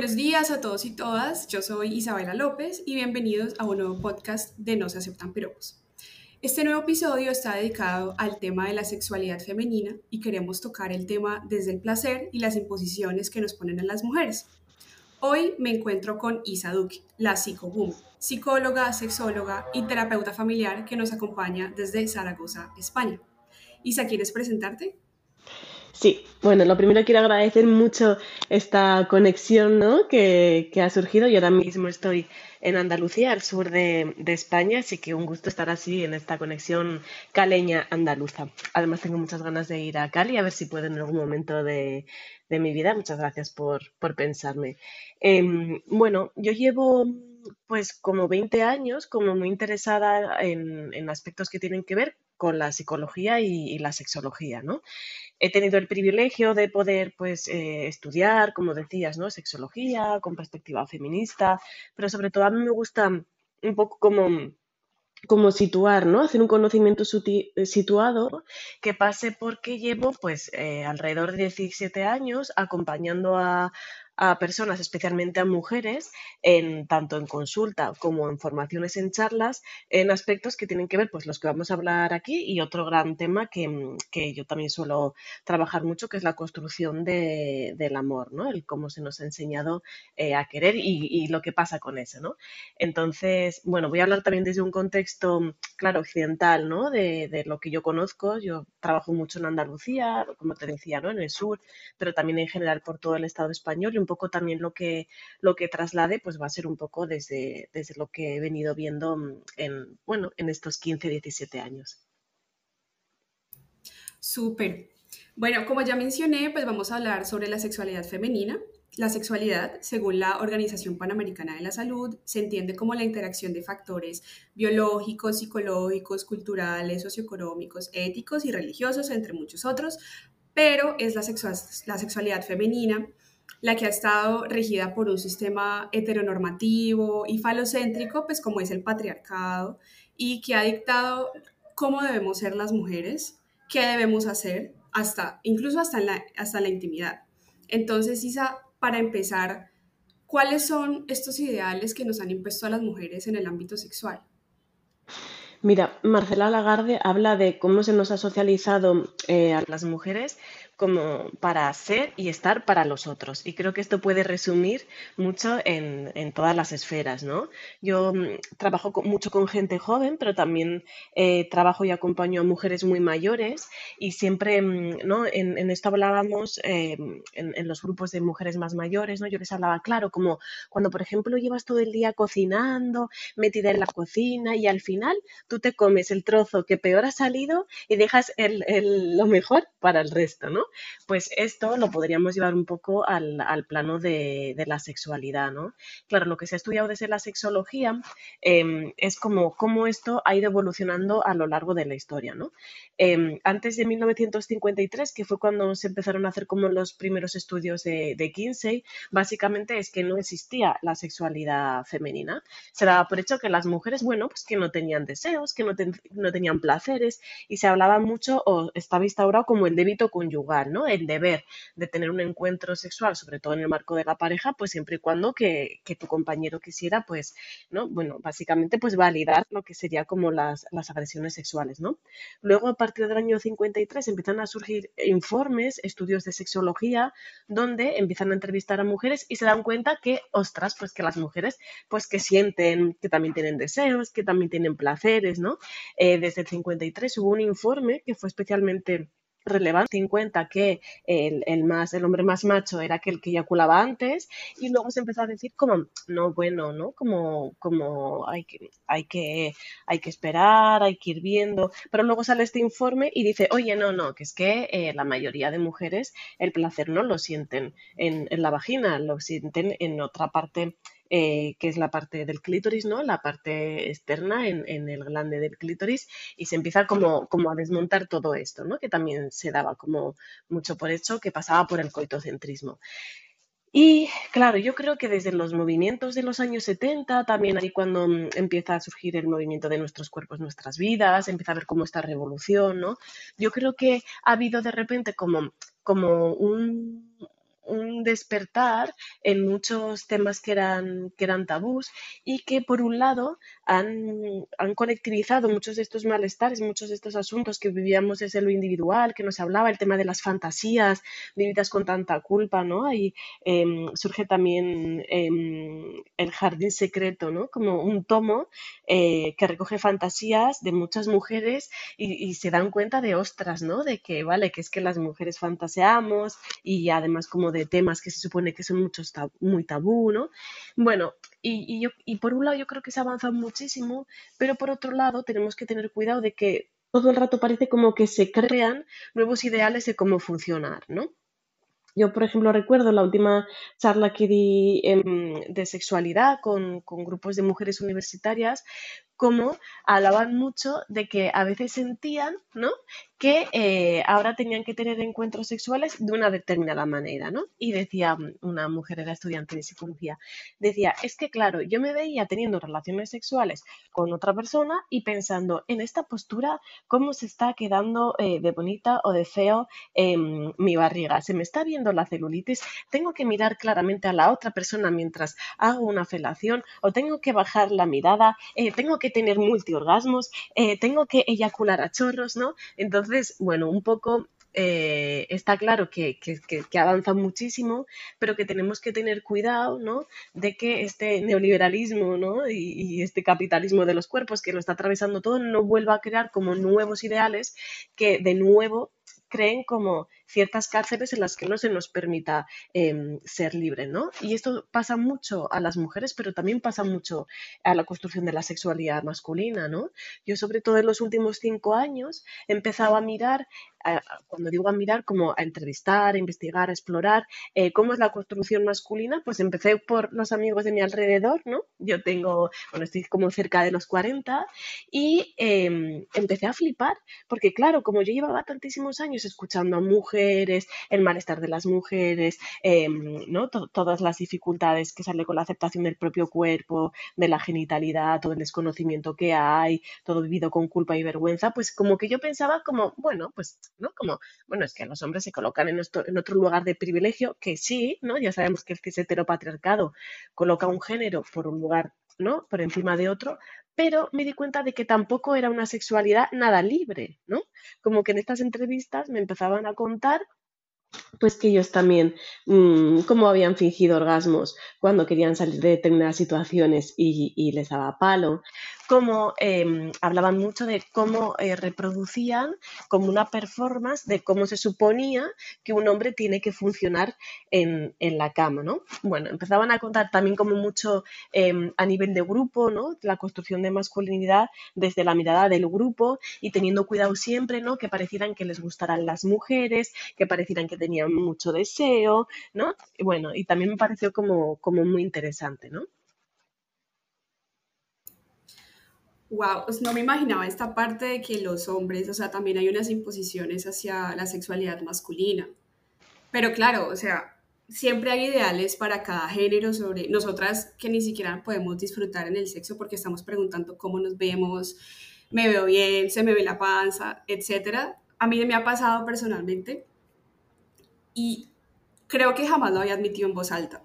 Buenos días a todos y todas, yo soy Isabela López y bienvenidos a un nuevo podcast de No se aceptan piropos. Este nuevo episodio está dedicado al tema de la sexualidad femenina y queremos tocar el tema desde el placer y las imposiciones que nos ponen a las mujeres. Hoy me encuentro con Isa Duque, la psicoboom, psicóloga, sexóloga y terapeuta familiar que nos acompaña desde Zaragoza, España. Isa, ¿quieres presentarte? Sí, bueno, lo primero quiero agradecer mucho esta conexión ¿no? que, ha surgido. Yo ahora mismo estoy en Andalucía, al sur de, España, así que un gusto estar así en esta conexión caleña andaluza. Además, tengo muchas ganas de ir a Cali a ver si puedo en algún momento de, mi vida. Muchas gracias por, pensarme. Em, bueno, yo llevo pues como 20 años como muy interesada en, aspectos que tienen que ver con la psicología y, la sexología, ¿no? he tenido el privilegio de poder pues, eh, estudiar, como decías, ¿no? sexología con perspectiva feminista, pero sobre todo a mí me gusta un poco como, como situar, ¿no? Hacer un conocimiento situado que pase porque llevo pues eh, alrededor de 17 años acompañando a, a personas, especialmente a mujeres, en, tanto en consulta como en formaciones en charlas, en aspectos que tienen que ver, pues los que vamos a hablar aquí y otro gran tema que, que yo también suelo trabajar mucho, que es la construcción de, del amor, ¿no? El cómo se nos ha enseñado eh, a querer y, y, lo que pasa con eso, ¿no? Entonces, bueno, voy a hablar también desde un contexto, claro, occidental, ¿no? De, de lo que yo conozco. Yo trabajo mucho en Andalucía, como te decía, ¿no? En el sur, pero también en general por todo el Estado español y un poco también lo que, lo que traslade pues va a ser un poco desde, desde lo que he venido viendo mm, en, bueno, en estos 15, 17 años. Súper. Bueno, como ya mencioné, pues vamos a hablar sobre la sexualidad femenina. La sexualidad, según la Organización Panamericana de la Salud, se entiende como la interacción de factores biológicos, psicológicos, culturales, socioeconómicos, éticos y religiosos, entre muchos otros, pero es la, la sexualidad femenina la que ha estado regida por un sistema heteronormativo y falocéntrico, pues como es el patriarcado, y que ha dictado cómo debemos ser las mujeres, qué debemos hacer, hasta, incluso hasta la, hasta la intimidad. Entonces, Isa, para empezar, ¿cuáles son estos ideales que nos han impuesto a las mujeres en el ámbito sexual? Mira, Marcela Lagarde habla de cómo se nos ha socializado eh, a las mujeres como para ser y estar para los otros. Y creo que esto puede resumir mucho en, todas las esferas, ¿no? Yo mm, trabajo mucho con gente joven, pero también eh, trabajo y acompaño a mujeres muy mayores y siempre, mm, ¿no? En, en esto hablábamos eh, en, los grupos de mujeres más mayores, ¿no? Yo les hablaba, claro, como cuando, por ejemplo, llevas todo el día cocinando, metida en la cocina y al final tú te comes el trozo que peor ha salido y dejas el, lo mejor para el resto, ¿no? Pues esto lo podríamos llevar un poco al, plano de, la sexualidad, ¿no? Claro, lo que se ha estudiado desde la sexología em, es cómo esto ha ido evolucionando a lo largo de la historia, ¿no? Em, antes de 1953, que fue cuando se empezaron a hacer como los primeros estudios de, de Kinsey, básicamente es que no existía la sexualidad femenina. Se daba por hecho que las mujeres, bueno, pues que no tenían deseos, que no, no tenían placeres y se hablaba mucho o estaba instaurado como el débito conyugal ¿no? El deber de tener un encuentro sexual, sobre todo en el marco de la pareja, pues siempre y cuando que, tu compañero quisiera, pues, ¿no? Bueno, básicamente, pues validar lo que sería como las, agresiones sexuales, ¿no? Luego, a partir del año 53, empiezan a surgir informes, estudios de sexología, donde empiezan a entrevistar a mujeres y se dan cuenta que, ostras, pues que las mujeres, pues que sienten, que también tienen deseos, que también tienen placeres, ¿no? Eh, desde el 53 hubo un informe que fue especialmente relevante en cuenta que el, más, el hombre más macho era aquel que eyaculaba antes y luego se empezó a decir como, no, bueno, ¿no? Como, como hay, que, hay, que, hay que esperar, hay que ir viendo, pero luego sale este informe y dice, oye, no, no, que es que eh, la mayoría de mujeres el placer no lo sienten en, en la vagina, lo sienten en otra parte eh, que es la parte del clítoris, ¿no? La parte externa en, el glande del clítoris y se empieza como, como, a desmontar todo esto, ¿no? Que también se daba como mucho por hecho que pasaba por el coitocentrismo. Y claro, yo creo que desde los movimientos de los años 70, también ahí cuando mm, empieza a surgir el movimiento de nuestros cuerpos, nuestras vidas, empieza a ver cómo esta revolución, ¿no? Yo creo que ha habido de repente como, como un, un despertar en muchos temas que eran, que eran tabús y que por un lado han, han colectivizado muchos de estos malestares, muchos de estos asuntos que vivíamos desde lo individual, que nos hablaba el tema de las fantasías vividas con tanta culpa, ¿no? Ahí em, surge también em, el jardín secreto, ¿no? Como un tomo eh, que recoge fantasías de muchas mujeres y, se dan cuenta de ostras, ¿no? De que, vale, que es que las mujeres fantaseamos y además como de temas que se supone que son muchos muy tabú, ¿no? Bueno, y, y por un lado yo creo que se ha avanzado muchísimo, pero por otro lado tenemos que tener cuidado de que todo el rato parece como que se crean nuevos ideales de cómo funcionar, ¿no? Yo, por ejemplo, recuerdo la última charla que di em, de sexualidad con, con, grupos de mujeres universitarias, como hablaban mucho de que a veces sentían, ¿no? que eh, ahora tenían que tener encuentros sexuales de una determinada manera, ¿no? Y decía una mujer, era estudiante de psicología, decía, es que claro, yo me veía teniendo relaciones sexuales con otra persona y pensando en esta postura, cómo se está quedando eh, de bonita o de feo mi barriga, se me está viendo la celulitis, tengo que mirar claramente a la otra persona mientras hago una felación o tengo que bajar la mirada, eh, tengo que tener multiorgasmos, tengo que eyacular a chorros, ¿no? Entonces, bueno, un poco eh, está claro que, avanza muchísimo, pero que tenemos que tener cuidado, ¿no? De que este neoliberalismo, ¿no? Y, este capitalismo de los cuerpos que lo está atravesando todo no vuelva a crear como nuevos ideales que de nuevo creen como ciertas cárceles en las que no se nos permita em, ser libre, ¿no? Y esto pasa mucho a las mujeres, pero también pasa mucho a la construcción de la sexualidad masculina, ¿no? Yo sobre todo en los últimos cinco años he empezado a mirar, cuando digo a mirar, como a entrevistar, a investigar, a explorar eh, cómo es la construcción masculina, pues empecé por los amigos de mi alrededor, ¿no? Yo tengo, bueno, estoy como cerca de los 40 y em, empecé a flipar, porque claro, como yo llevaba tantísimos años escuchando a mujeres, el malestar de las mujeres, em, ¿no? todas las dificultades que sale con la aceptación del propio cuerpo, de la genitalidad, todo el desconocimiento que hay, todo vivido con culpa y vergüenza, pues como que yo pensaba como, bueno, pues, ¿no? Como, bueno, es que los hombres se colocan en, en otro lugar de privilegio, que sí, ¿no? Ya sabemos que el cis heteropatriarcado coloca un género por un lugar ¿no? Por encima de otro, pero me di cuenta de que tampoco era una sexualidad nada libre, ¿no? Como que en estas entrevistas me empezaban a contar pues que ellos también, mm, cómo habían fingido orgasmos cuando querían salir de determinadas situaciones y, y les daba palo, cómo em, hablaban mucho de cómo eh, reproducían como una performance de cómo se suponía que un hombre tiene que funcionar en, la cama, ¿no? Bueno, empezaban a contar también como mucho em, a nivel de grupo, ¿no? La construcción de masculinidad desde la mirada del grupo y teniendo cuidado siempre, ¿no? Que parecieran que les gustaran las mujeres, que parecieran que tenían mucho deseo, ¿no? Bueno, y también me pareció como, como muy interesante, ¿no? Wow, pues no me imaginaba esta parte de que los hombres, o sea, también hay unas imposiciones hacia la sexualidad masculina. Pero claro, o sea, siempre hay ideales para cada género sobre nosotras que ni siquiera podemos disfrutar en el sexo porque estamos preguntando cómo nos vemos, me veo bien, se me ve la panza, etc. A mí me ha pasado personalmente y creo que jamás lo había admitido en voz alta.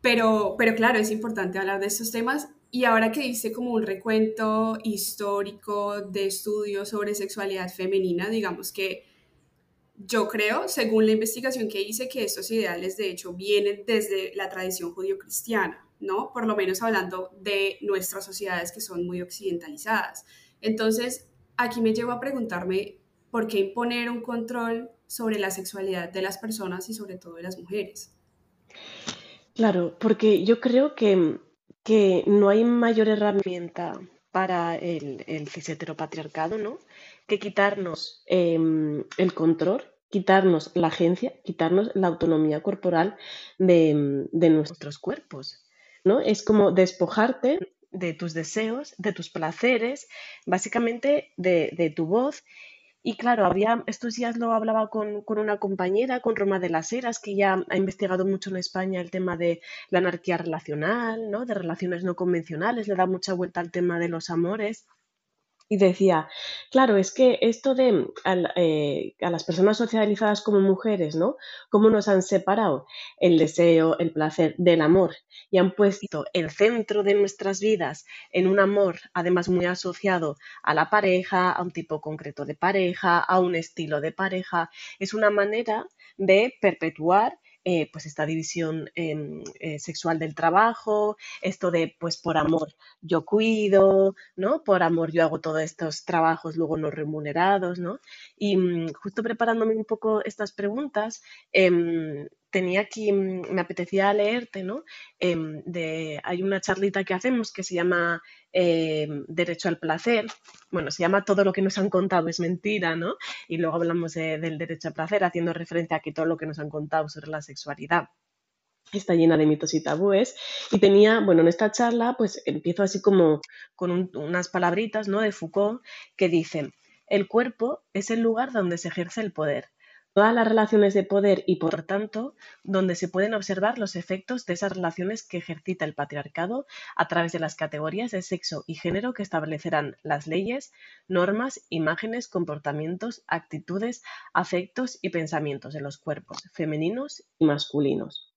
Pero, pero claro, es importante hablar de estos temas y ahora que hice como un recuento histórico de estudios sobre sexualidad femenina, digamos que yo creo, según la investigación que hice, que estos ideales de hecho vienen desde la tradición judío-cristiana, ¿no? Por lo menos hablando de nuestras sociedades que son muy occidentalizadas. Entonces, aquí me llevo a preguntarme por qué imponer un control sobre la sexualidad de las personas y sobre todo de las mujeres. Claro, porque yo creo que que no hay mayor herramienta para el, el heteropatriarcado, ¿no? Que quitarnos em, el control, quitarnos la agencia, quitarnos la autonomía corporal de, de nuestros cuerpos, ¿no? Es como despojarte de tus deseos, de tus placeres, básicamente de tu voz y claro, había, estos días lo hablaba con, una compañera, con Roma de las Heras, que ya ha investigado mucho en España el tema de la anarquía relacional, ¿no? de relaciones no convencionales, le da mucha vuelta al tema de los amores. Y decía, claro, es que esto de eh, a las personas socializadas como mujeres, ¿no? ¿Cómo nos han separado el deseo, el placer del amor? Y han puesto el centro de nuestras vidas en un amor, además muy asociado a la pareja, a un tipo concreto de pareja, a un estilo de pareja. Es una manera de perpetuar eh, pues esta división eh, sexual del trabajo, esto de pues por amor yo cuido, ¿no? Por amor yo hago todos estos trabajos luego no remunerados, ¿no? Y mm, justo preparándome un poco estas preguntas, em, tenía aquí, mm, me apetecía leerte, ¿no? Em, de, hay una charlita que hacemos que se llama em, Derecho al Placer. Bueno, se llama Todo lo que nos han contado es mentira, ¿no? Y luego hablamos del derecho al placer, haciendo referencia a que todo lo que nos han contado sobre la sexualidad está llena de mitos y tabúes. Y tenía, bueno, en esta charla, pues empiezo así como con unas palabritas, ¿no? De Foucault que dicen, el cuerpo es el lugar donde se ejerce el poder todas las relaciones de poder y, por tanto, donde se pueden observar los efectos de esas relaciones que ejercita el patriarcado a través de las categorías de sexo y género que establecerán las leyes, normas, imágenes, comportamientos, actitudes, afectos y pensamientos de los cuerpos femeninos y masculinos.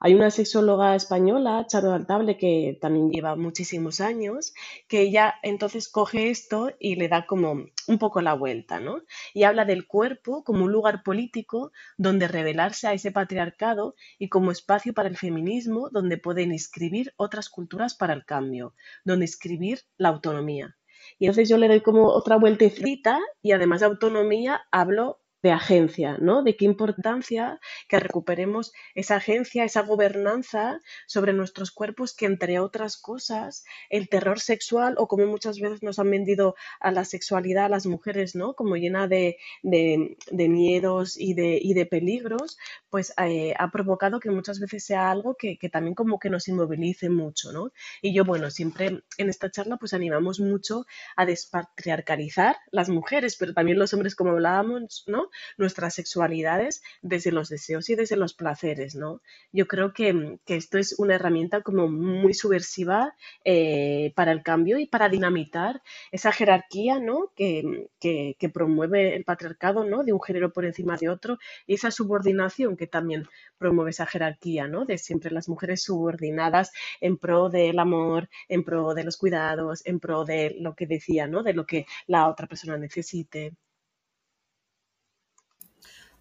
Hay una sexóloga española, Charo Altable, que también lleva muchísimos años, que ella entonces coge esto y le da como un poco la vuelta, ¿no? Y habla del cuerpo como un lugar político donde revelarse a ese patriarcado y como espacio para el feminismo donde pueden inscribir otras culturas para el cambio, donde inscribir la autonomía. Y entonces yo le doy como otra vueltecita y además de autonomía hablo de agencia, ¿no? De qué importancia que recuperemos esa agencia, esa gobernanza sobre nuestros cuerpos que, entre otras cosas, el terror sexual o como muchas veces nos han vendido a la sexualidad a las mujeres, ¿no? Como llena de, miedos y de, y de peligros, pues eh, ha provocado que muchas veces sea algo que, que, también como que nos inmovilice mucho, ¿no? Y yo, bueno, siempre en esta charla pues animamos mucho a despatriarcalizar las mujeres, pero también los hombres, como hablábamos, ¿no? Nuestras sexualidades desde los deseos y desde los placeres, ¿no? Yo creo que, esto es una herramienta como muy subversiva eh, para el cambio y para dinamitar esa jerarquía, ¿no? Que, que, promueve el patriarcado, ¿no? De un género por encima de otro y esa subordinación que también promueve esa jerarquía, ¿no? De siempre las mujeres subordinadas en pro del amor, en pro de los cuidados, en pro de lo que decía, ¿no? De lo que la otra persona necesite.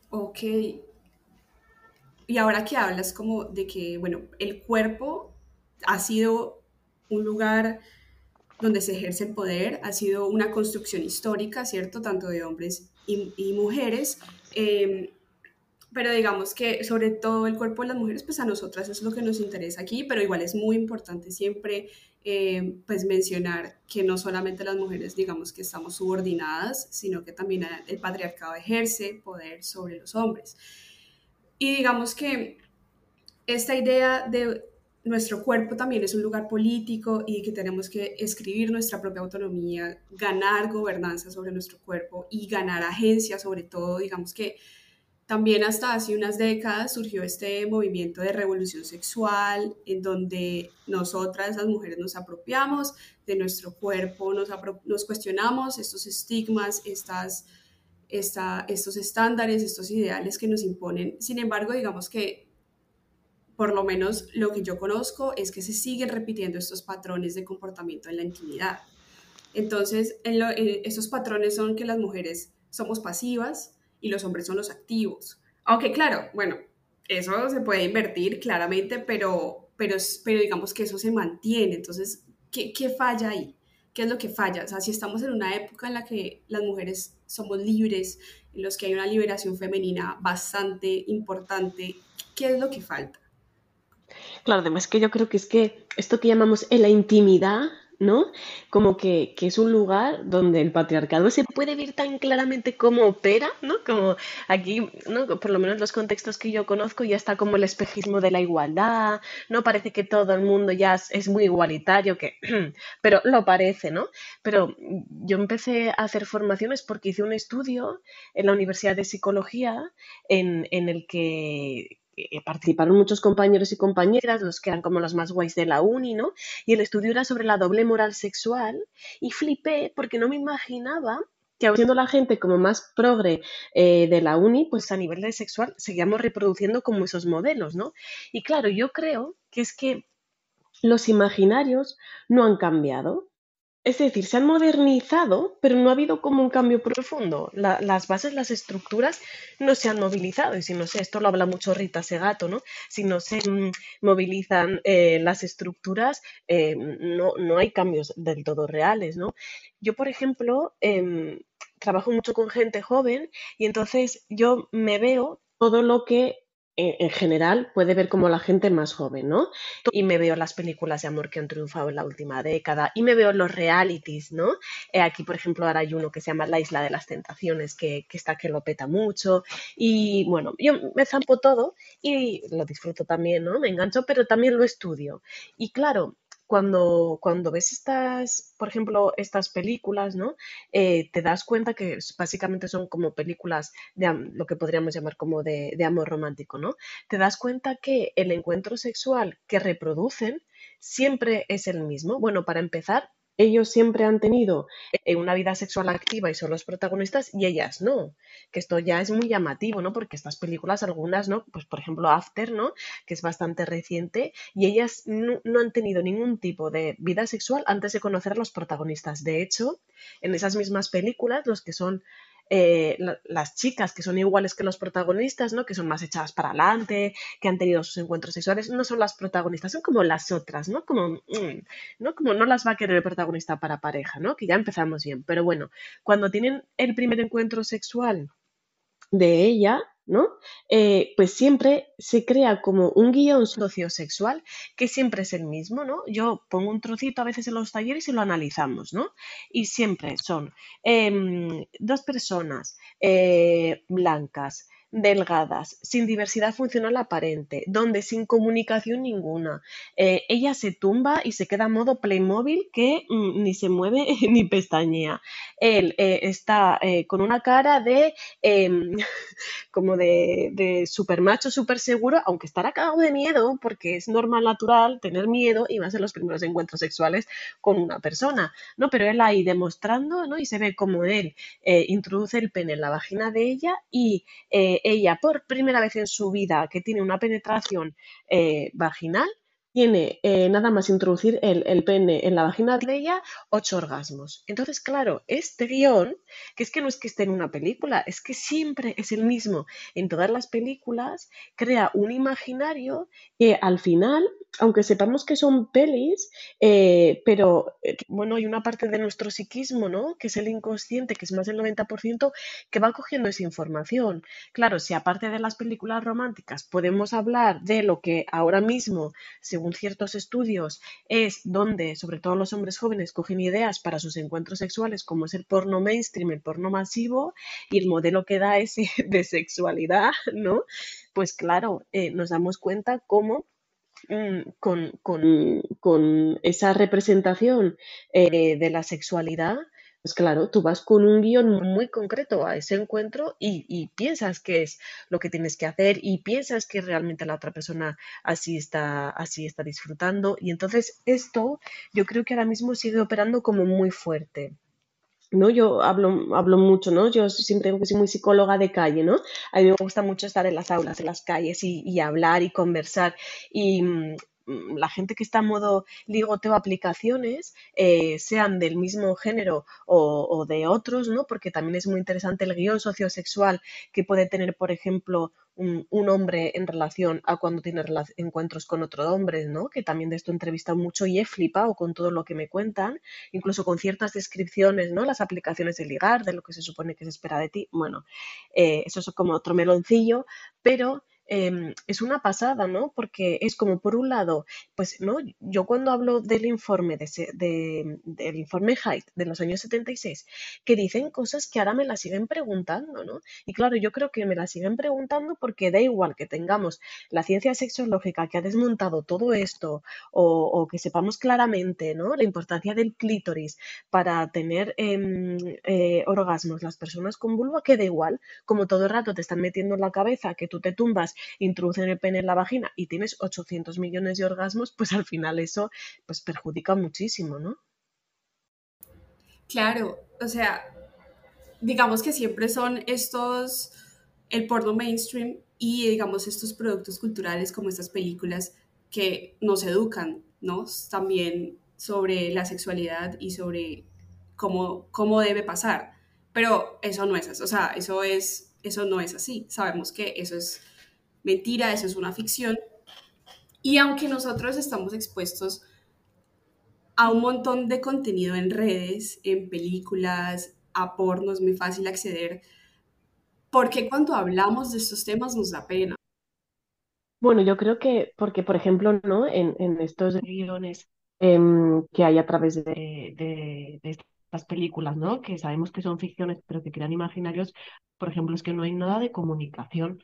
Ok. Y ahora que hablas como de que, bueno, el cuerpo ha sido un lugar donde se ejerce el poder, ha sido una construcción histórica, ¿cierto? Tanto de hombres y, mujeres. Em, pero digamos que sobre todo el cuerpo de las mujeres, pues a nosotras es lo que nos interesa aquí, pero igual es muy importante siempre eh, pues mencionar que no solamente las mujeres digamos que estamos subordinadas, sino que también el patriarcado ejerce poder sobre los hombres. Y digamos que esta idea de nuestro cuerpo también es un lugar político y que tenemos que escribir nuestra propia autonomía, ganar gobernanza sobre nuestro cuerpo y ganar agencia sobre todo, digamos que también hasta hace unas décadas surgió este movimiento de revolución sexual en donde nosotras, las mujeres, nos apropiamos de nuestro cuerpo, nos, cuestionamos estos estigmas, estas, estos estándares, estos ideales que nos imponen. Sin embargo, digamos que por lo menos lo que yo conozco es que se siguen repitiendo estos patrones de comportamiento en la intimidad. Entonces, en estos patrones son que las mujeres somos pasivas, y los hombres son los activos. Aunque claro, bueno, eso se puede invertir claramente, pero, pero, pero digamos que eso se mantiene. Entonces, ¿qué, ¿qué falla ahí? ¿Qué es lo que falla? O sea, si estamos en una época en la que las mujeres somos libres, en los que hay una liberación femenina bastante importante, ¿qué es lo que falta? Claro, además que yo creo que es que esto que llamamos en la intimidad ¿no? Como que, es un lugar donde el patriarcado se puede ver tan claramente cómo opera, ¿no? Como aquí, ¿no? Por lo menos los contextos que yo conozco ya está como el espejismo de la igualdad, ¿no? Parece que todo el mundo ya es, muy igualitario, que, pero lo parece, ¿no? Pero yo empecé a hacer formaciones porque hice un estudio en la Universidad de Psicología en, en el que participaron muchos compañeros y compañeras, los que eran como los más guays de la uni, ¿no? Y el estudio era sobre la doble moral sexual y flipé porque no me imaginaba que siendo la gente como más progre eh, de la uni, pues a nivel de sexual seguíamos reproduciendo como esos modelos, ¿no? Y claro, yo creo que es que los imaginarios no han cambiado. Es decir, se han modernizado, pero no ha habido como un cambio profundo. las bases, las estructuras no se han movilizado. Y si no sé, esto lo habla mucho Rita Segato, ¿no? Si no se mm, movilizan eh, las estructuras, eh, no, no, hay cambios del todo reales, ¿no? Yo, por ejemplo, em, trabajo mucho con gente joven y entonces yo me veo todo lo que en general puede ver como la gente más joven, ¿no? Y me veo las películas de amor que han triunfado en la última década y me veo los realities, ¿no? Eh, aquí, por ejemplo, ahora hay uno que se llama La Isla de las Tentaciones, que, que está que lo peta mucho. Y bueno, yo me zampo todo y lo disfruto también, ¿no? Me engancho, pero también lo estudio. Y claro, cuando, cuando ves estas, por ejemplo, estas películas, ¿no? Eh, te das cuenta que básicamente son como películas de lo que podríamos llamar como de, de amor romántico, ¿no? Te das cuenta que el encuentro sexual que reproducen siempre es el mismo. Bueno, para empezar, ellos siempre han tenido eh, una vida sexual activa y son los protagonistas y ellas no, que esto ya es muy llamativo, ¿no? Porque estas películas, algunas, ¿no? Pues por ejemplo After, ¿no? Que es bastante reciente y ellas no, no han tenido ningún tipo de vida sexual antes de conocer a los protagonistas. De hecho, en esas mismas películas, los que son eh, las chicas que son iguales que los protagonistas, ¿no? Que son más echadas para adelante, que han tenido sus encuentros sexuales, no son las protagonistas, son como las otras, ¿no? Como, mm, ¿no? Como no las va a querer el protagonista para pareja, ¿no? Que ya empezamos bien. Pero bueno, cuando tienen el primer encuentro sexual de ella, ¿no? Eh, pues siempre se crea como un guion sociosexual que siempre es el mismo, ¿no? Yo pongo un trocito a veces en los talleres y lo analizamos, ¿no? Y siempre son em, dos personas eh, blancas, delgadas, sin diversidad funcional aparente, donde sin comunicación ninguna. Eh, ella se tumba y se queda en modo Playmobil que mm, ni se mueve ni pestañea. Él eh, está eh, con una cara de em, como de, de super macho, super seguro, aunque estará cagado de miedo, porque es normal, natural tener miedo y a ser los primeros encuentros sexuales con una persona, ¿no? Pero él ahí demostrando, ¿no? Y se ve como él introduce el pene en la vagina de ella y ella por primera vez en su vida que tiene una penetración eh, vaginal, tiene eh, nada más introducir el, pene en la vagina de ella, ocho orgasmos. Entonces, claro, este guion, que es que no es que esté en una película, es que siempre es el mismo en todas las películas, crea un imaginario que al final, aunque sepamos que son pelis, eh, pero eh, bueno, hay una parte de nuestro psiquismo, ¿no? Que es el inconsciente, que es más del 90%, que va cogiendo esa información. Claro, si aparte de las películas románticas podemos hablar de lo que ahora mismo, según ciertos estudios, es donde, sobre todo los hombres jóvenes, cogen ideas para sus encuentros sexuales, como es el porno mainstream, el porno masivo, y el modelo que da ese de sexualidad, ¿no? Pues claro, eh, nos damos cuenta cómo mm, con, con, esa representación eh, de la sexualidad, pues claro, tú vas con un guion muy concreto a ese encuentro y, piensas que es lo que tienes que hacer y piensas que realmente la otra persona así está, así está disfrutando. Y entonces esto yo creo que ahora mismo sigue operando como muy fuerte. ¿No? Yo hablo, hablo mucho, ¿no? Yo siempre digo que soy muy psicóloga de calle, ¿no? A mí me gusta mucho estar en las aulas, en las calles y, y hablar y conversar. Y, mm, la gente que está en modo ligoteo aplicaciones, eh, sean del mismo género o, de otros, ¿no? Porque también es muy interesante el guion sociosexual que puede tener, por ejemplo, un, hombre en relación a cuando tiene encuentros con otro hombre, ¿no? Que también de esto he entrevistado mucho y he flipado con todo lo que me cuentan, incluso con ciertas descripciones, ¿no? Las aplicaciones de ligar, de lo que se supone que se espera de ti. Bueno, eh, eso es como otro meloncillo, pero Em, es una pasada, ¿no? Porque es como, por un lado, pues, ¿no? Yo cuando hablo del informe, de, del informe Height de los años 76, que dicen cosas que ahora me las siguen preguntando, ¿no? Y claro, yo creo que me las siguen preguntando porque da igual que tengamos la ciencia sexológica que ha desmontado todo esto o, que sepamos claramente, ¿no? La importancia del clítoris para tener em, eh, orgasmos las personas con vulva, que da igual, como todo el rato te están metiendo en la cabeza que tú te tumbas introducen el pene en la vagina y tienes 800 millones de orgasmos, pues al final eso pues perjudica muchísimo, ¿no? Claro, o sea, digamos que siempre son estos, el porno mainstream y digamos estos productos culturales como estas películas que nos educan, ¿no? También sobre la sexualidad y sobre cómo, cómo debe pasar. Pero eso no es así, o sea, eso, es, eso no es así. Sabemos que eso es mentira, eso es una ficción. Y aunque nosotros estamos expuestos a un montón de contenido en redes, en películas, a porno, es muy fácil acceder, porque cuando hablamos de estos temas nos da pena. Bueno, yo creo que, porque por ejemplo, ¿no? En, estos guiones em, que hay a través de, de, de estas películas, ¿no? Que sabemos que son ficciones, pero que crean imaginarios, por ejemplo, es que no hay nada de comunicación.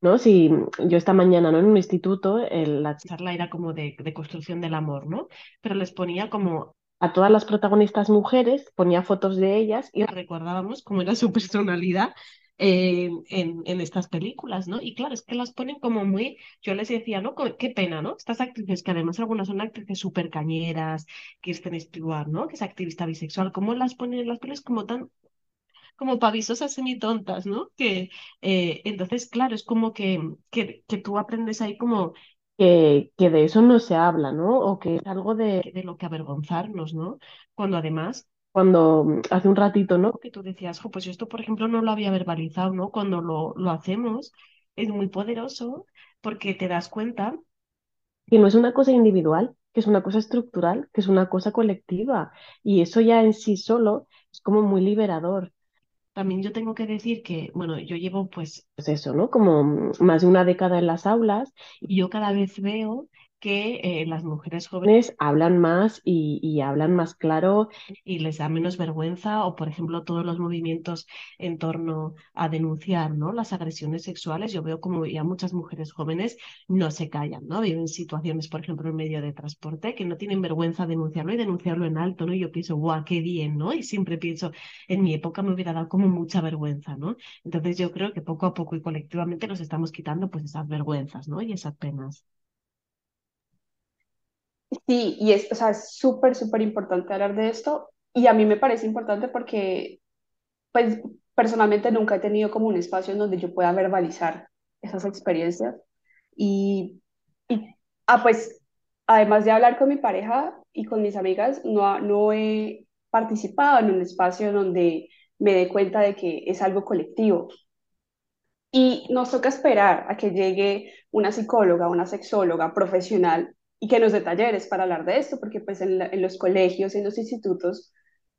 ¿No? Si yo esta mañana, ¿no? En un instituto, la charla era como de, construcción del amor, ¿no? Pero les ponía como a todas las protagonistas mujeres, ponía fotos de ellas y recordábamos cómo era su personalidad en, en, estas películas, ¿no? Y claro, es que las ponen como muy, yo les decía, ¿no? Qué pena, ¿no? Estas actrices, que además algunas son actrices súper cañeras, Kirsten Stewart, ¿no? Que es activista bisexual, ¿cómo las ponen en las películas como tan como pavisosas semitontas, ¿no? Que eh, entonces, claro, es como que, que, que tú aprendes ahí como que, que, de eso no se habla, ¿no? O que es algo de, de lo que avergonzarnos, ¿no? Cuando además cuando mm, hace un ratito, ¿no? Que tú decías, pues yo esto, por ejemplo, no lo había verbalizado, ¿no? Cuando lo, lo hacemos, es muy poderoso porque te das cuenta que no es una cosa individual, que es una cosa estructural, que es una cosa colectiva. Y eso ya en sí solo es como muy liberador. También yo tengo que decir que, bueno, yo llevo pues, pues eso, ¿no? Como más de una década en las aulas y yo cada vez veo que eh, las mujeres jóvenes hablan más y, y, hablan más claro y les da menos vergüenza o, por ejemplo, todos los movimientos en torno a denunciar ¿no? las agresiones sexuales. Yo veo como ya muchas mujeres jóvenes no se callan, ¿no? Viven situaciones, por ejemplo, en medio de transporte que no tienen vergüenza de denunciarlo y denunciarlo en alto, ¿no? Y yo pienso, guau, qué bien, ¿no? Y siempre pienso, en mi época me hubiera dado como mucha vergüenza, ¿no? Entonces yo creo que poco a poco y colectivamente nos estamos quitando pues esas vergüenzas, ¿no? Y esas penas. Sí, y es, o sea, es súper, súper importante hablar de esto. Y a mí me parece importante porque, pues, personalmente nunca he tenido como un espacio en donde yo pueda verbalizar esas experiencias. Y, y ah, pues, además de hablar con mi pareja y con mis amigas, no, no he participado en un espacio donde me dé cuenta de que es algo colectivo. Y nos toca esperar a que llegue una psicóloga, una sexóloga profesional y que nos dé talleres para hablar de esto, porque pues en, los colegios, en los institutos,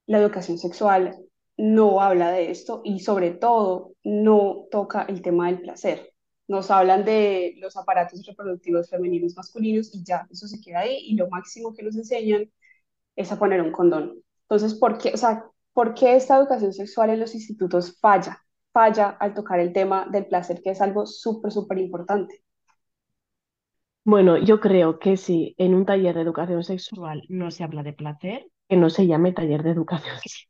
la educación sexual no habla de esto y sobre todo no toca el tema del placer. Nos hablan de los aparatos reproductivos femeninos masculinos y ya, eso se queda ahí y lo máximo que nos enseñan es a poner un condón. Entonces, ¿por qué, o sea, ¿por qué esta educación sexual en los institutos falla? Falla al tocar el tema del placer, que es algo súper, súper importante. Bueno, yo creo que si en un taller de educación sexual no se habla de placer, que no se llame taller de educación sexual.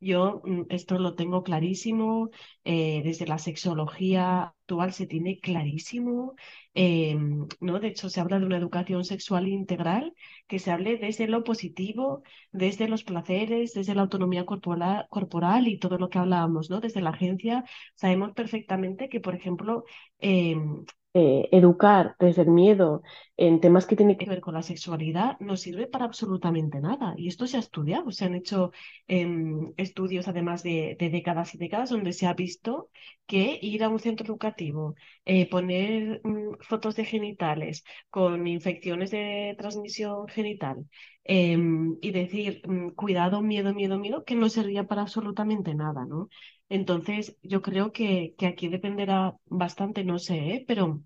Yo mm, esto lo tengo clarísimo, eh, desde la sexología actual se tiene clarísimo, em, ¿no? De hecho, se habla de una educación sexual integral, que se hable desde lo positivo, desde los placeres, desde la autonomía corporal, y todo lo que hablábamos, ¿no? Desde la agencia, sabemos perfectamente que, por ejemplo, em, eh, educar desde el miedo en temas que tienen que ver con la sexualidad no sirve para absolutamente nada. Y esto se ha estudiado, se han hecho em, estudios además de, décadas y décadas donde se ha visto que ir a un centro educativo, eh, poner mm, fotos de genitales con infecciones de transmisión genital em, y decir mm, cuidado, miedo, miedo, miedo, que no servía para absolutamente nada, ¿no? Entonces, yo creo que, que aquí dependerá bastante, no sé, ¿eh? pero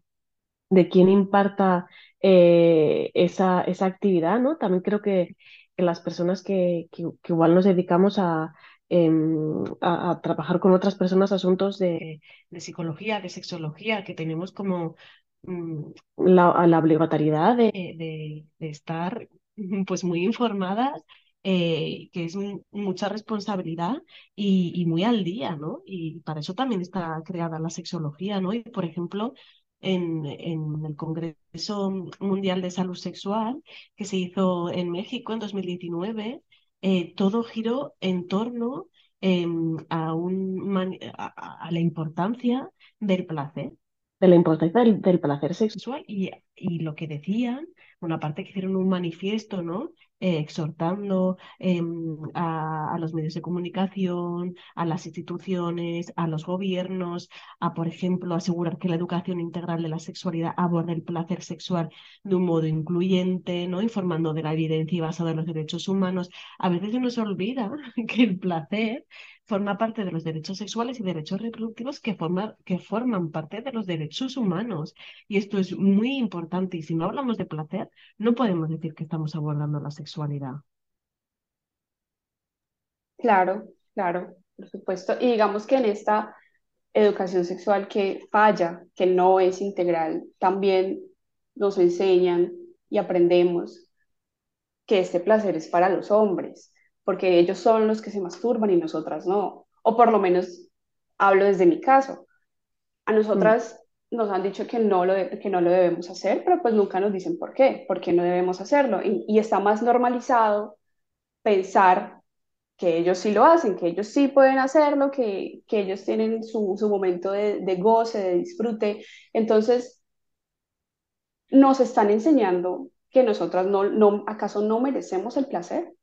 de quién imparta eh, esa, esa actividad, ¿no? También creo que, que las personas que, que, igual nos dedicamos a, em, a, trabajar con otras personas asuntos de, de, psicología, de sexología, que tenemos como mm, la, la, obligatoriedad de, de, de estar pues muy informadas eh, que es mucha responsabilidad y, muy al día, ¿no? Y para eso también está creada la sexología, ¿no? Y, por ejemplo, en, el Congreso Mundial de Salud Sexual que se hizo en México en 2019, eh, todo giró en torno em, a, un, la importancia del placer, de la importancia del, del placer sexual y, y, lo que decían, una parte que hicieron un manifiesto, ¿no? Eh, exhortando em, a, los medios de comunicación, a las instituciones, a los gobiernos, a, por ejemplo, asegurar que la educación integral de la sexualidad aborde el placer sexual de un modo incluyente, ¿no? informando de la evidencia y basado en los derechos humanos. A veces se olvida que el placer forma parte de los derechos sexuales y derechos reproductivos que, que forman parte de los derechos humanos. Y esto es muy importante. Y si no hablamos de placer, no podemos decir que estamos abordando la sexualidad. Claro, claro, por supuesto. Y digamos que en esta educación sexual que falla, que no es integral, también nos enseñan y aprendemos que este placer es para los hombres porque ellos son los que se masturban y nosotras no. O por lo menos hablo desde mi caso. A nosotras nos han dicho que no, lo que no lo debemos hacer, pero pues nunca nos dicen por qué, por qué no debemos hacerlo. Y, está más normalizado pensar que ellos sí lo hacen, que ellos sí pueden hacerlo, que, que ellos tienen su, su momento de, de, goce, de disfrute. Entonces, nos están enseñando que nosotras no, no, acaso no merecemos el placer.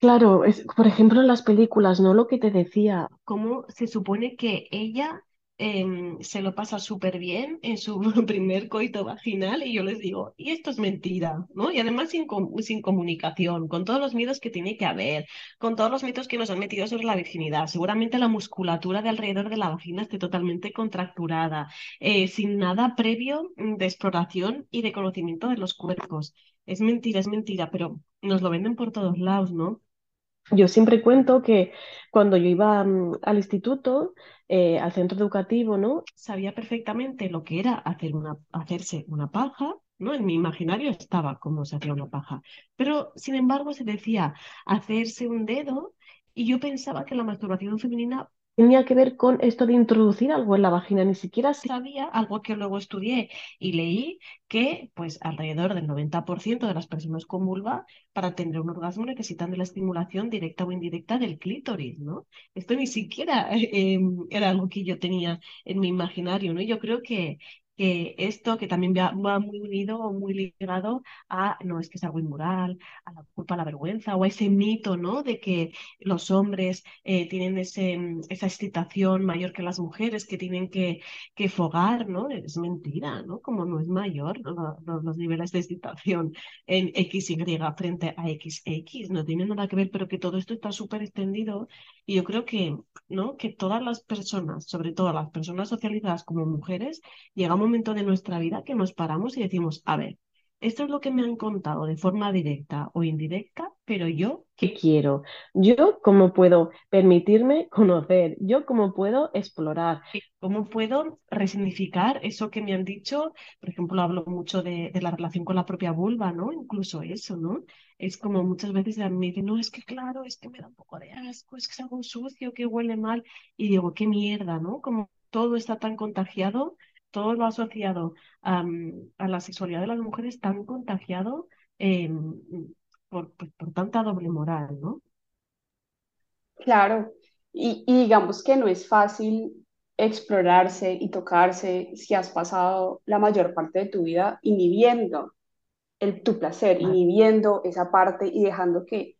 Claro, es, por ejemplo, en las películas, ¿no? Lo que te decía, cómo se supone que ella em, se lo pasa súper bien en su primer coito vaginal y yo les digo, y esto es mentira, ¿no? Y además sin, sin comunicación, con todos los miedos que tiene que haber, con todos los mitos que nos han metido sobre la virginidad. Seguramente la musculatura de alrededor de la vagina esté totalmente contracturada, eh, sin nada previo de exploración y de conocimiento de los cuerpos. Es mentira, es mentira, pero nos lo venden por todos lados, ¿no? Yo siempre cuento que cuando yo iba mm, al instituto, eh, al centro educativo, ¿no? Sabía perfectamente lo que era hacer una, hacerse una paja, ¿no? En mi imaginario estaba cómo se hacía una paja. Pero, sin embargo, se decía hacerse un dedo y yo pensaba que la masturbación femenina tenía que ver con esto de introducir algo en la vagina, ni siquiera sabía algo que luego estudié y leí que pues alrededor del 90% de las personas con vulva para tener un orgasmo necesitan de la estimulación directa o indirecta del clítoris, ¿no? Esto ni siquiera em, era algo que yo tenía en mi imaginario, ¿no? Yo creo que que esto que también va, muy unido o muy ligado a, no es que es algo inmoral, a la culpa, a la vergüenza o a ese mito, ¿no? De que los hombres eh, tienen ese, esa excitación mayor que las mujeres, que tienen que, que fogar, ¿no? Es mentira, ¿no? Como no es mayor los niveles de excitación en XY frente a XX, no tiene nada que ver, pero que todo esto está súper extendido y yo creo que, ¿no? Que todas las personas, sobre todo las personas socializadas como mujeres, llegamos momento de nuestra vida que nos paramos y decimos, a ver, esto es lo que me han contado de forma directa o indirecta, pero yo, ¿qué quiero? Yo, ¿cómo puedo permitirme conocer? Yo, ¿cómo puedo explorar? ¿Cómo puedo resignificar eso que me han dicho? Por ejemplo, hablo mucho de, de la relación con la propia vulva, ¿no? Incluso eso, ¿no? Es como muchas veces me dicen, no, es que claro, es que me da un poco de asco, es que es algo sucio, que huele mal. Y digo, qué mierda, ¿no? Como todo está tan contagiado todo lo asociado a, la sexualidad de las mujeres tan contagiado em, por, pues, por, tanta doble moral, ¿no? Claro, y, digamos que no es fácil explorarse y tocarse si has pasado la mayor parte de tu vida inhibiendo el, tu placer, inhibiendo esa parte y dejando que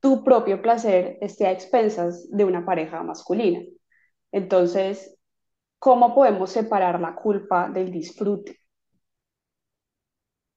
tu propio placer esté a expensas de una pareja masculina. Entonces, ¿Cómo podemos separar la culpa del disfrute?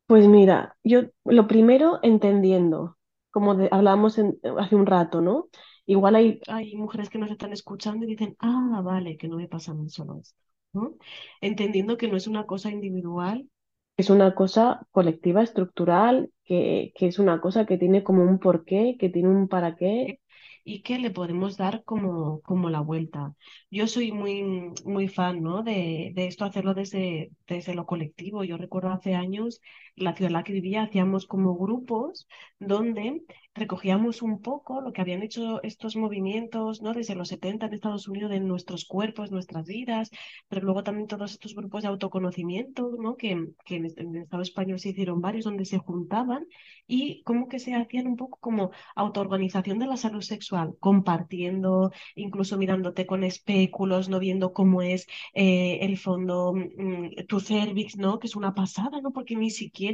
Pues mira, yo lo primero entendiendo, como hablamos hace un rato, ¿no? Igual hay, hay mujeres que nos están escuchando y dicen, ah, vale, que no me pasa a solo esto, ¿no? Entendiendo que no es una cosa individual, es una cosa colectiva, estructural, que, que es una cosa que tiene como un porqué, que tiene un para qué y que le podemos dar como, como la vuelta. Yo soy muy, muy fan, ¿no? de, de esto, hacerlo desde, desde lo colectivo. Yo recuerdo hace años, la ciudad en la que vivía, hacíamos como grupos donde recogíamos un poco lo que habían hecho estos movimientos, ¿no? Desde los 70 en Estados Unidos, de nuestros cuerpos, nuestras vidas, pero luego también todos estos grupos de autoconocimiento, ¿no? Que, que en, el Estado español se hicieron varios, donde se juntaban y como que se hacían un poco como autoorganización de la salud sexual, compartiendo, incluso mirándote con espéculos, no viendo cómo es eh, el fondo, mm, tu cervix, ¿no? Que es una pasada, ¿no? Porque ni siquiera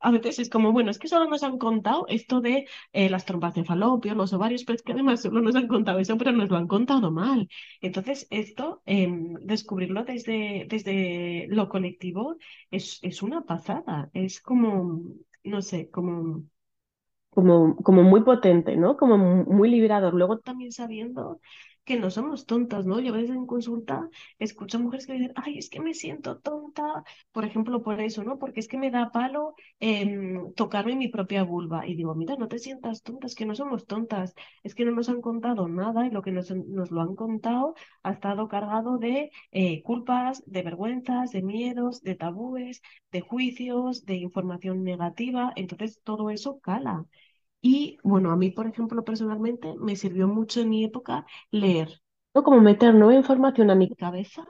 a veces es como, bueno, es que solo nos han contado esto de eh, las trompas de falopio, los ovarios, pero es que además solo nos han contado eso, pero nos lo han contado mal. Entonces, esto, em, descubrirlo desde, desde lo colectivo es, es una pasada, es como, no sé, como como, como muy potente, ¿no? Como muy liberador. Luego también sabiendo que no somos tontas, ¿no? Yo a veces en consulta escucho mujeres que dicen, ay, es que me siento tonta, por ejemplo, por eso, ¿no? Porque es que me da palo em, tocarme mi propia vulva. Y digo, mira, no te sientas tonta, es que no somos tontas, es que no nos han contado nada y lo que nos, lo han contado ha estado cargado de eh, culpas, de vergüenzas, de miedos, de tabúes, de juicios, de información negativa. Entonces, todo eso cala. Y bueno, a mí, por ejemplo, personalmente me sirvió mucho en mi época leer, ¿no? Como meter nueva información a mi cabeza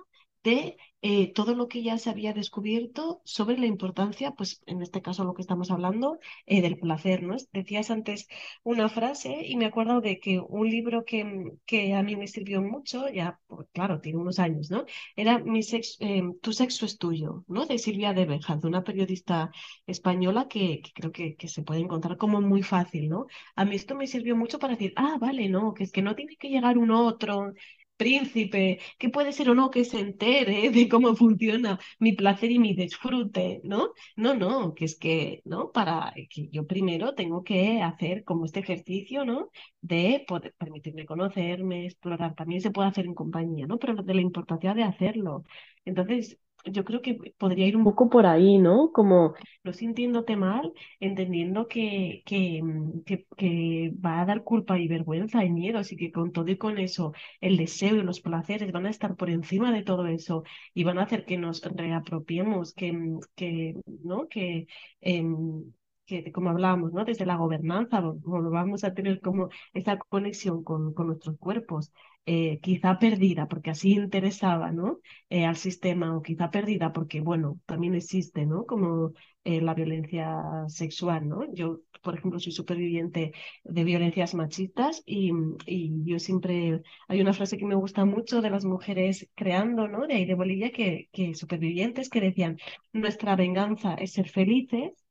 de eh, todo lo que ya se había descubierto sobre la importancia, pues en este caso lo que estamos hablando, eh, del placer, ¿no? Decías antes una frase y me acuerdo de que un libro que, que a mí me sirvió mucho, ya, claro, tiene unos años, ¿no? Era Mi eh, Tu sexo es tuyo, ¿no? De Silvia de Benjaz, una periodista española que, que creo que, que, se puede encontrar como muy fácil, ¿no? A mí esto me sirvió mucho para decir, ah, vale, no, que es que no tiene que llegar un otro príncipe, que puede ser o no que se entere de cómo funciona mi placer y mi disfrute, ¿no? No, no, que es que, ¿no? Para que yo primero tengo que hacer como este ejercicio, ¿no? De poder permitirme conocerme, explorar. También se puede hacer en compañía, ¿no? Pero de la importancia de hacerlo. Entonces, yo creo que podría ir un poco por ahí, ¿no? Como no sintiéndote mal, entendiendo que, mm, que, que, va a dar culpa y vergüenza y miedo, así que con todo y con eso, el deseo y los placeres van a estar por encima de todo eso y van a hacer que nos reapropiemos, que, mm, que ¿no? Que, em, que como hablábamos, ¿no? Desde la gobernanza, vamos a tener como esa conexión con, con nuestros cuerpos. Eh, quizá perdida porque así interesaba ¿no? Eh, al sistema o quizá perdida porque, bueno, también existe, ¿no? Como eh, la violencia sexual, ¿no? Yo, por ejemplo, soy superviviente de violencias machistas y, y, yo siempre, hay una frase que me gusta mucho de las mujeres creando, ¿no? De ahí de Bolivia, que, que supervivientes que decían, nuestra venganza es ser felices.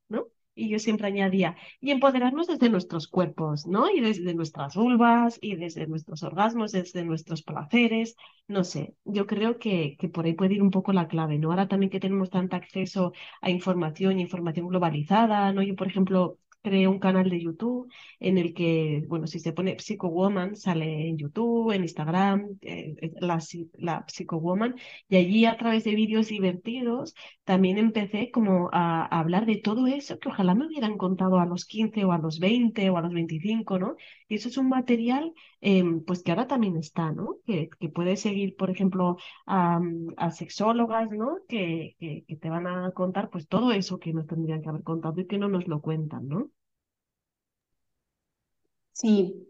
Y yo siempre añadía, y empoderarnos desde nuestros cuerpos, ¿no? Y desde nuestras vulvas, y desde nuestros orgasmos, desde nuestros placeres, no sé, yo creo que, que por ahí puede ir un poco la clave, ¿no? Ahora también que tenemos tanto acceso a información, información globalizada, ¿no? Yo, por ejemplo, creé un canal de YouTube en el que, bueno, si se pone Psycho Woman, sale en YouTube, en Instagram, eh, eh, la, la Psycho Woman, y allí a través de vídeos divertidos también empecé como a, hablar de todo eso que ojalá me hubieran contado a los 15 o a los 20 o a los 25, ¿no? Y eso es un material, em, pues que ahora también está, ¿no? Que, que puede seguir, por ejemplo, a, a sexólogas, ¿no? Que, que, que te van a contar, pues todo eso que nos tendrían que haber contado y que no nos lo cuentan, ¿no? Sí,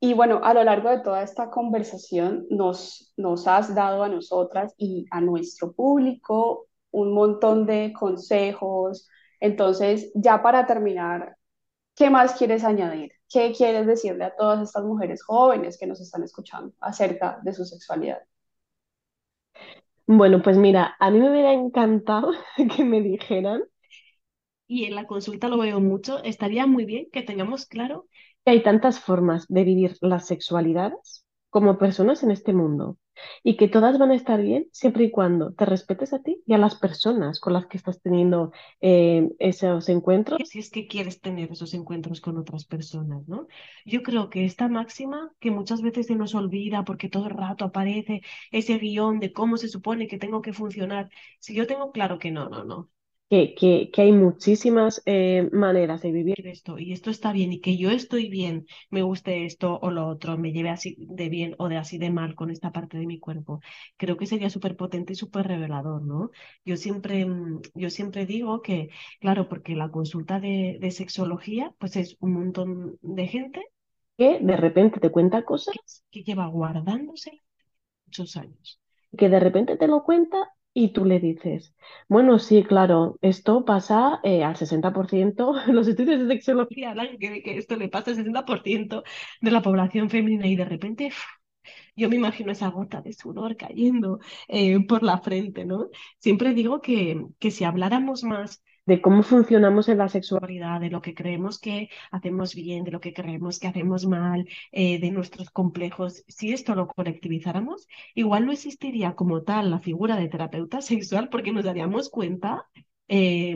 y bueno, a lo largo de toda esta conversación nos, nos has dado a nosotras y a nuestro público un montón de consejos. Entonces, ya para terminar, ¿qué más quieres añadir? ¿Qué quieres decirle a todas estas mujeres jóvenes que nos están escuchando acerca de su sexualidad? Bueno, pues mira, a mí me hubiera encantado que me dijeran, y en la consulta lo veo mucho, estaría muy bien que tengamos claro hay tantas formas de vivir las sexualidades como personas en este mundo y que todas van a estar bien siempre y cuando te respetes a ti y a las personas con las que estás teniendo eh, esos encuentros. Si es que quieres tener esos encuentros con otras personas, ¿no? Yo creo que esta máxima que muchas veces se nos olvida porque todo el rato aparece ese guion de cómo se supone que tengo que funcionar, si yo tengo claro que no, no, no, que, que, que hay muchísimas eh, maneras de vivir esto y esto está bien y que yo estoy bien, me guste esto o lo otro, me lleve así de bien o de así de mal con esta parte de mi cuerpo, creo que sería súper potente y súper revelador, ¿no? Yo siempre, mm, yo siempre digo que, claro, porque la consulta de, de sexología, pues es un montón de gente que de repente te cuenta cosas que lleva guardándose muchos años, que de repente te lo cuenta y tú le dices, bueno, sí, claro, esto pasa eh, al 60%, los estudios de sexología hablan que, esto le pasa al 60% de la población femenina y de repente yo me imagino esa gota de sudor cayendo eh, por la frente, ¿no? Siempre digo que, que si habláramos más de cómo funcionamos en la sexualidad, de lo que creemos que hacemos bien, de lo que creemos que hacemos mal, eh, de nuestros complejos, si esto lo colectivizáramos, igual no existiría como tal la figura de terapeuta sexual porque nos daríamos cuenta eh,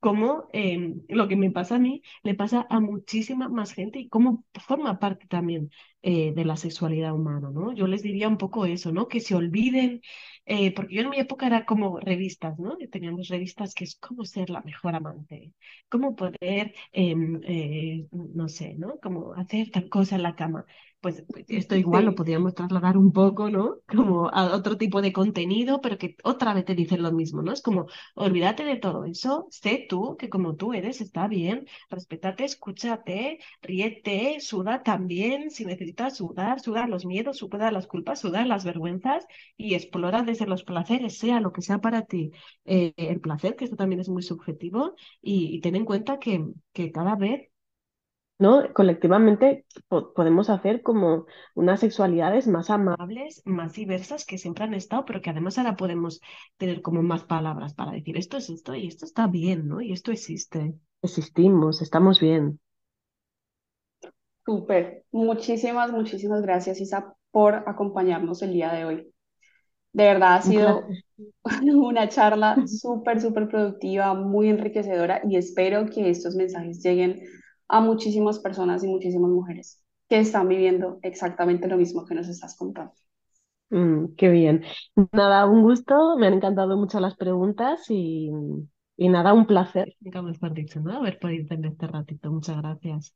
cómo eh, lo que me pasa a mí le pasa a muchísima más gente y cómo forma parte también eh, de la sexualidad humana, ¿no? Yo les diría un poco eso, ¿no? Que se olviden, eh, porque yo en mi época era como revistas, ¿no? Teníamos revistas que es cómo ser la mejor amante, cómo poder, em, eh, no sé, ¿no? Cómo hacer tal cosa en la cama. Pues esto igual lo podríamos trasladar un poco, ¿no? Como a otro tipo de contenido, pero que otra vez te dicen lo mismo, ¿no? Es como, olvídate de todo eso, sé tú, que como tú eres, está bien, respétate, escúchate, ríete, suda también, si necesitas sudar, sudar los miedos, sudar las culpas, sudar las vergüenzas y explora desde los placeres, sea lo que sea para ti eh, el placer, que esto también es muy subjetivo, y, y ten en cuenta que, que cada vez ¿no? Colectivamente po- podemos hacer como unas sexualidades más amables, más diversas que siempre han estado, pero que además ahora podemos tener como más palabras para decir esto es esto y esto está bien, ¿no? Y esto existe. Existimos, estamos bien. súper. Muchísimas, muchísimas gracias, Isa, por acompañarnos el día de hoy. De verdad ha sido una charla súper, súper productiva, muy enriquecedora y espero que estos mensajes lleguen a muchísimas personas y muchísimas mujeres que están viviendo exactamente lo mismo que nos estás contando. Mm, qué bien. Nada, un gusto, me han encantado mucho las preguntas y, y nada, un placer. Nunca mejor dicho, ¿no? Haber podido tener este ratito. Muchas gracias.